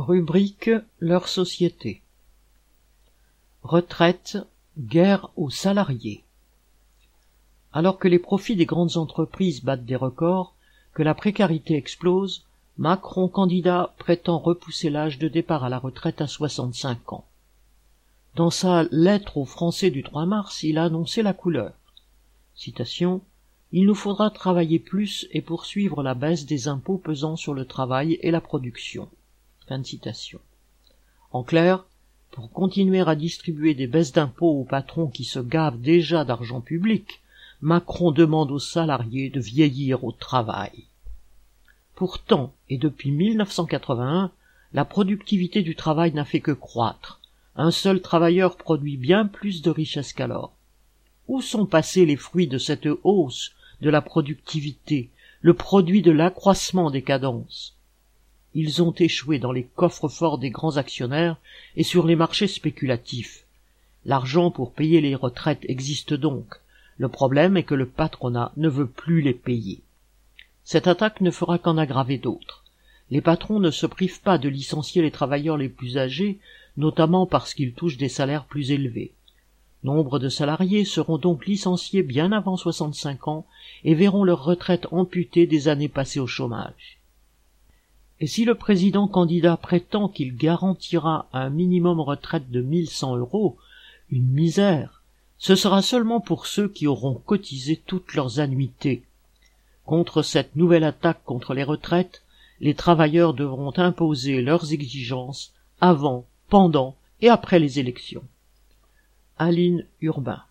Rubrique Leur société. Retraite, guerre aux salariés. Alors que les profits des grandes entreprises battent des records, que la précarité explose, Macron candidat prétend repousser l'âge de départ à la retraite à 65 ans. Dans sa lettre aux Français du 3 mars, il a annoncé la couleur. Citation Il nous faudra travailler plus et poursuivre la baisse des impôts pesant sur le travail et la production. Fin citation. En clair, pour continuer à distribuer des baisses d'impôts aux patrons qui se gavent déjà d'argent public, Macron demande aux salariés de vieillir au travail. Pourtant, et depuis 1981, la productivité du travail n'a fait que croître. Un seul travailleur produit bien plus de richesse qu'alors. Où sont passés les fruits de cette hausse de la productivité, le produit de l'accroissement des cadences? Ils ont échoué dans les coffres forts des grands actionnaires et sur les marchés spéculatifs. L'argent pour payer les retraites existe donc. Le problème est que le patronat ne veut plus les payer. Cette attaque ne fera qu'en aggraver d'autres. Les patrons ne se privent pas de licencier les travailleurs les plus âgés, notamment parce qu'ils touchent des salaires plus élevés. Nombre de salariés seront donc licenciés bien avant 65 ans et verront leur retraite amputée des années passées au chômage. Et si le président candidat prétend qu'il garantira un minimum retraite de 1100 euros, une misère, ce sera seulement pour ceux qui auront cotisé toutes leurs annuités, Contre cette nouvelle attaque contre les retraites, les travailleurs devront imposer leurs exigences avant, pendant et après les élections. Aline Urbain